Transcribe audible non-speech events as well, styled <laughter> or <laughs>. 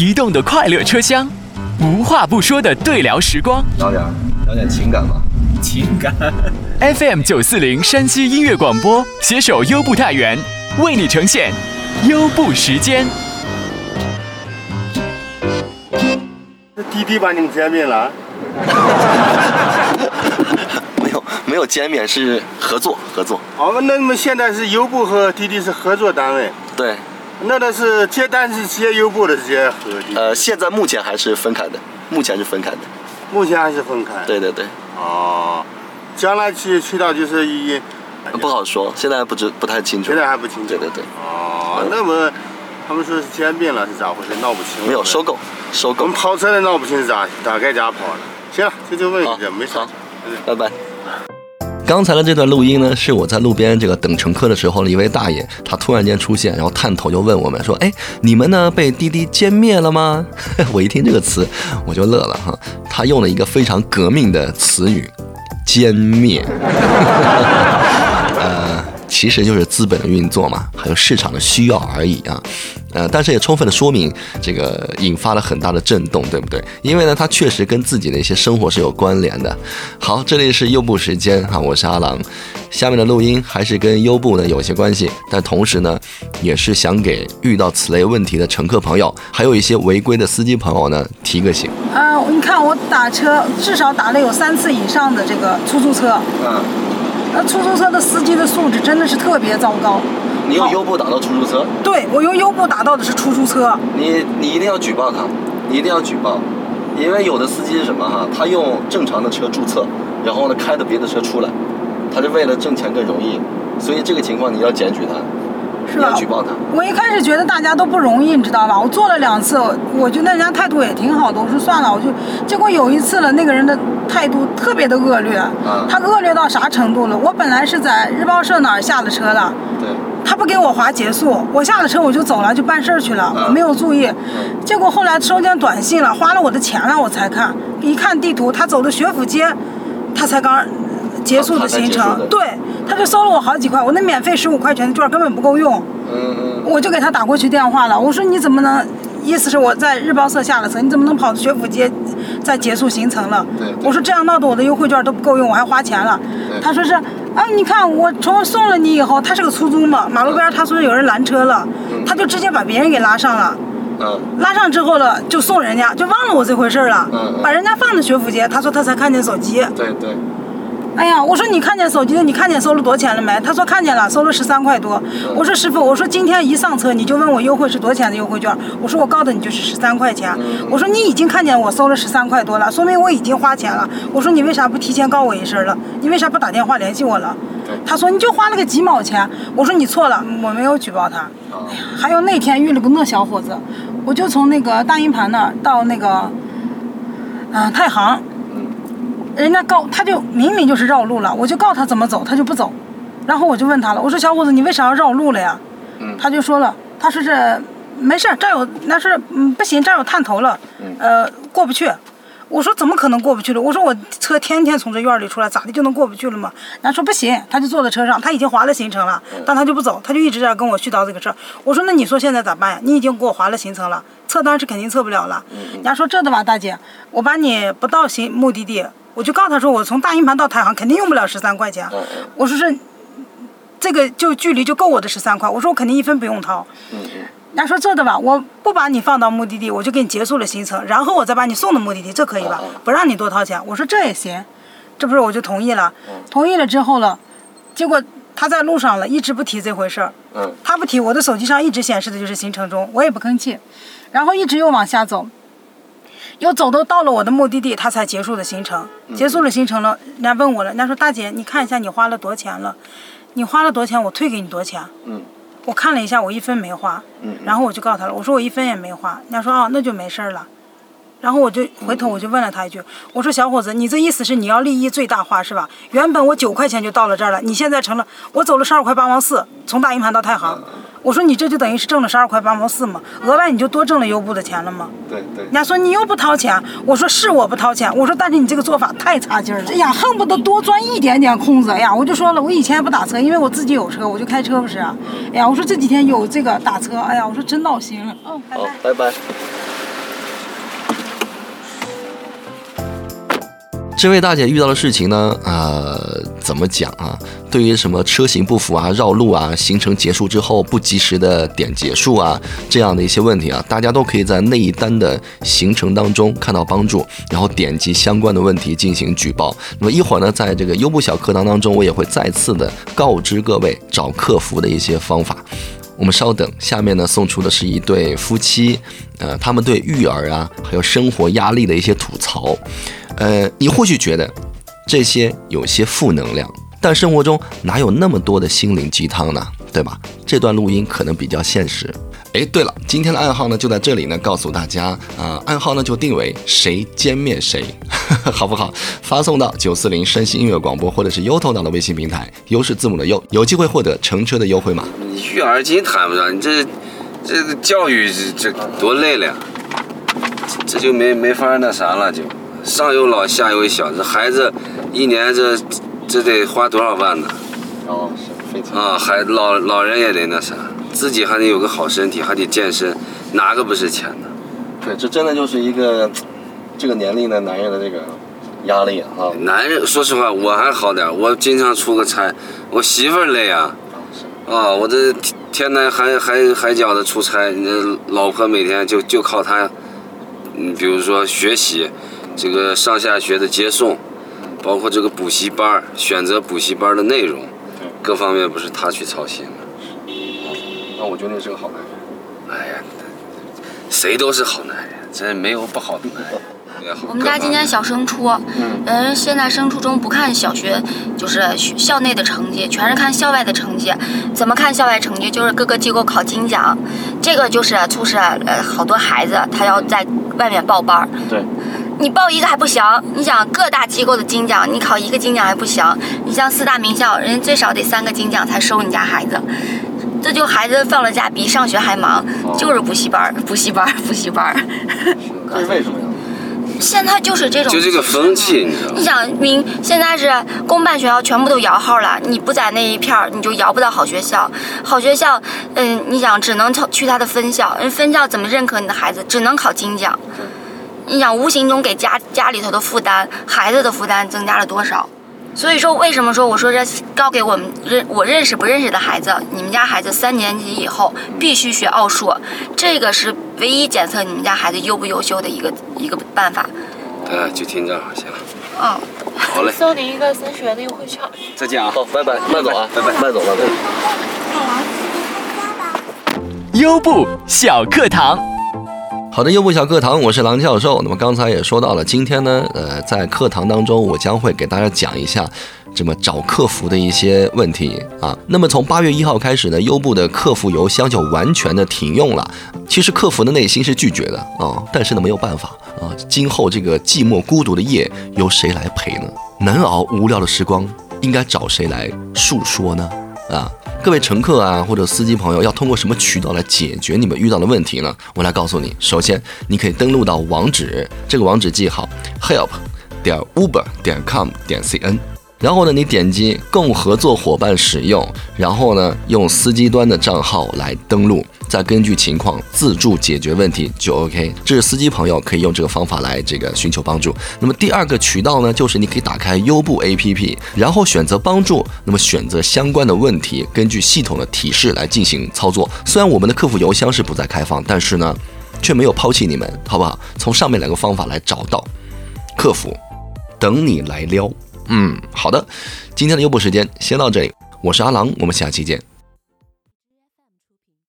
移动的快乐车厢，无话不说的对聊时光。聊点聊点情感吧。情感。FM 九四零山西音乐广播携手优步太原，为你呈现优步时间。这滴滴把你们歼灭了？<laughs> 没有没有歼灭，是合作合作。哦，那你们现在是优步和滴滴是合作单位？对，那那是接单是接优步的，是接和滴滴？呃，现在目前还是分开的，目前是分开的。目前还是分开。对对对。哦，将来去去到就是一。不好说，现在不知不太清楚。现在还不清楚。对对对。哦，那么他们说是兼并了，是咋回事？闹不清。没有收购，收购。我们跑车的闹不清是咋大概咋跑的？行了，这就问一下，没啥。拜拜。刚才的这段录音呢，是我在路边这个等乘客的时候，一位大爷他突然间出现，然后探头就问我们说：“哎，你们呢被滴滴歼灭了吗？” <laughs> 我一听这个词，我就乐了哈。他用了一个非常革命的词语，“歼灭”。<laughs> 呃，其实就是资本的运作嘛，还有市场的需要而已啊。呃，但是也充分的说明这个引发了很大的震动，对不对？因为呢，它确实跟自己的一些生活是有关联的。好，这里是优步时间哈，我是阿郎。下面的录音还是跟优步呢有些关系，但同时呢，也是想给遇到此类问题的乘客朋友，还有一些违规的司机朋友呢提个醒。啊，你看我打车至少打了有三次以上的这个出租车。嗯。那出租车的司机的素质真的是特别糟糕。你用优步打到出租车？对，我用优步打到的是出租车。你你一定要举报他，你一定要举报，因为有的司机是什么哈？他用正常的车注册，然后呢开的别的车出来，他是为了挣钱更容易，所以这个情况你要检举他。是吧？我一开始觉得大家都不容易，你知道吧？我做了两次，我觉得人家态度也挺好的。我说算了，我就结果有一次了，那个人的态度特别的恶劣。他恶劣到啥程度了？我本来是在日报社那儿下的车了。对。他不给我划结束，我下了车我就走了，就办事儿去了，我没有注意。结果后来收件短信了，花了我的钱了，我才看。一看地图，他走的学府街，他才刚。结束的行程，对，他就收了我好几块，我那免费十五块钱的券根本不够用，嗯嗯，我就给他打过去电话了，我说你怎么能，意思是我在日报社下了车，你怎么能跑到学府街再结束行程了？对，我说这样闹得我的优惠券都不够用，我还花钱了。他说是，啊，你看我从送了你以后，他是个出租嘛，马路边他说有人拦车了，他就直接把别人给拉上了，嗯，拉上之后了就送人家，就忘了我这回事了，嗯，把人家放到学府街，他说他才看见手机，对对。哎呀，我说你看见手机了？你看见收了多少钱了没？他说看见了，收了十三块多。我说师傅，我说今天一上车你就问我优惠是多少钱的优惠券？我说我告诉你就是十三块钱。我说你已经看见我收了十三块多了，说明我已经花钱了。我说你为啥不提前告我一声了？你为啥不打电话联系我了？他说你就花了个几毛钱。我说你错了，我没有举报他。哎呀，还有那天遇了个那小伙子，我就从那个大营盘那儿到那个，嗯，太行。人家告他就明明就是绕路了，我就告他怎么走，他就不走，然后我就问他了，我说小伙子你为啥要绕路了呀？他就说了，他说是没事这有那是嗯不行，这有探头了，呃过不去。我说怎么可能过不去了？我说我车天天从这院里出来，咋的就能过不去了吗？人家说不行，他就坐在车上，他已经划了行程了，但他就不走，他就一直在跟我絮叨这个事儿。我说那你说现在咋办呀？你已经给我划了行程了，测单是肯定测不了了。人家说这的吧，大姐，我把你不到行目的地。我就告诉他说，我从大营盘到台行肯定用不了十三块钱。我说是，这个就距离就够我的十三块。我说我肯定一分不用掏。人家说这的吧，我不把你放到目的地，我就给你结束了行程，然后我再把你送到目的地，这可以吧？不让你多掏钱。我说这也行，这不是我就同意了。同意了之后了，结果他在路上了，一直不提这回事儿。他不提，我的手机上一直显示的就是行程中，我也不吭气，然后一直又往下走。又走到到了我的目的地，他才结束的行程。结束了行程了，人家问我了，人家说大姐，你看一下你花了多少钱了？你花了多少钱，我退给你多少钱？嗯，我看了一下，我一分没花。嗯，然后我就告诉他了，我说我一分也没花。人家说哦，那就没事了。然后我就回头我就问了他一句，我说小伙子，你这意思是你要利益最大化是吧？原本我九块钱就到了这儿了，你现在成了我走了十二块八毛四，从大营盘到太行。我说你这就等于是挣了十二块八毛四嘛，额外你就多挣了优步的钱了嘛？对对。人家说你又不掏钱，我说是我不掏钱，我说但是你这个做法太差劲了，哎呀，恨不得多钻一点点空子。哎呀，我就说了，我以前也不打车，因为我自己有车，我就开车不是。哎呀，我说这几天有这个打车，哎呀，我说真闹心了。嗯，拜拜。拜拜。这位大姐遇到的事情呢，呃，怎么讲啊？对于什么车型不符啊、绕路啊、行程结束之后不及时的点结束啊这样的一些问题啊，大家都可以在那一单的行程当中看到帮助，然后点击相关的问题进行举报。那么一会儿呢，在这个优步小课堂当中，我也会再次的告知各位找客服的一些方法。我们稍等，下面呢送出的是一对夫妻，呃，他们对育儿啊，还有生活压力的一些吐槽。呃，你或许觉得这些有些负能量，但生活中哪有那么多的心灵鸡汤呢？对吧？这段录音可能比较现实。哎，对了，今天的暗号呢就在这里呢，告诉大家啊、暗号呢就定为谁歼灭谁，<laughs> 好不好？发送到九四零山西音乐广播或者是优头党的微信平台，优是字母的优，有机会获得乘车的优惠码。你育儿经谈不上，你这这个教育这这多累了呀，这就没没法那啥了，就上有老下有小，这孩子一年这这得花多少万呢？哦，是非常啊，还老老人也得那啥，自己还得有个好身体，还得健身，哪个不是钱呢？对，这真的就是一个这个年龄的男人的这个压力啊。男人，说实话，我还好点，我经常出个差，我媳妇儿累啊。啊，我这天天南海海海角的出差，你老婆每天就就靠她，嗯，比如说学习，这个上下学的接送，包括这个补习班儿，选择补习班儿的内容，各方面不是他去操心吗？那我觉得你是个好男人。哎呀，谁都是好男人，真没有不好的男人。<laughs> 我们家今年小升初，嗯，现在升初中不看小学，就是学校内的成绩，全是看校外的成绩。怎么看校外成绩？就是各个机构考金奖，这个就是促使呃好多孩子他要在外面报班儿。对，你报一个还不行，你想各大机构的金奖，你考一个金奖还不行。你像四大名校，人家最少得三个金奖才收你家孩子。这就孩子放了假比上学还忙，就是补习班儿，补习班儿，补习班儿。这是为什么呀？<laughs> 现在就是这种，就这个风气，你知道吗你？想明现在是公办学校全部都摇号了，你不在那一片儿，你就摇不到好学校。好学校，嗯，你想只能去他的分校，人分校怎么认可你的孩子？只能考金奖。你想无形中给家家里头的负担，孩子的负担增加了多少？所以说，为什么说我说这告给我们认我认识不认识的孩子，你们家孩子三年级以后必须学奥数，这个是唯一检测你们家孩子优不优秀的一个一个办法。哎，就听这儿，行了，嗯。好嘞，送您一个三十元的优惠券。再见啊。好，拜拜，慢走啊，拜拜，慢走，慢走。优步小课堂。好的，优步小课堂，我是郎教授。那么刚才也说到了，今天呢，呃，在课堂当中，我将会给大家讲一下这么找客服的一些问题啊。那么从八月一号开始呢，优步的客服邮箱就完全的停用了。其实客服的内心是拒绝的啊，但是呢没有办法啊，今后这个寂寞孤独的夜由谁来陪呢？难熬无聊的时光，应该找谁来诉说呢？啊，各位乘客啊，或者司机朋友，要通过什么渠道来解决你们遇到的问题呢？我来告诉你。首先，你可以登录到网址，这个网址记好：help 点 uber 点 com 点 cn。然后呢，你点击供合作伙伴使用，然后呢，用司机端的账号来登录，再根据情况自助解决问题就 OK。这是司机朋友可以用这个方法来这个寻求帮助。那么第二个渠道呢，就是你可以打开优步 APP，然后选择帮助，那么选择相关的问题，根据系统的提示来进行操作。虽然我们的客服邮箱是不再开放，但是呢，却没有抛弃你们，好不好？从上面两个方法来找到客服，等你来撩。嗯，好的，今天的优步时间先到这里，我是阿郎，我们下期见。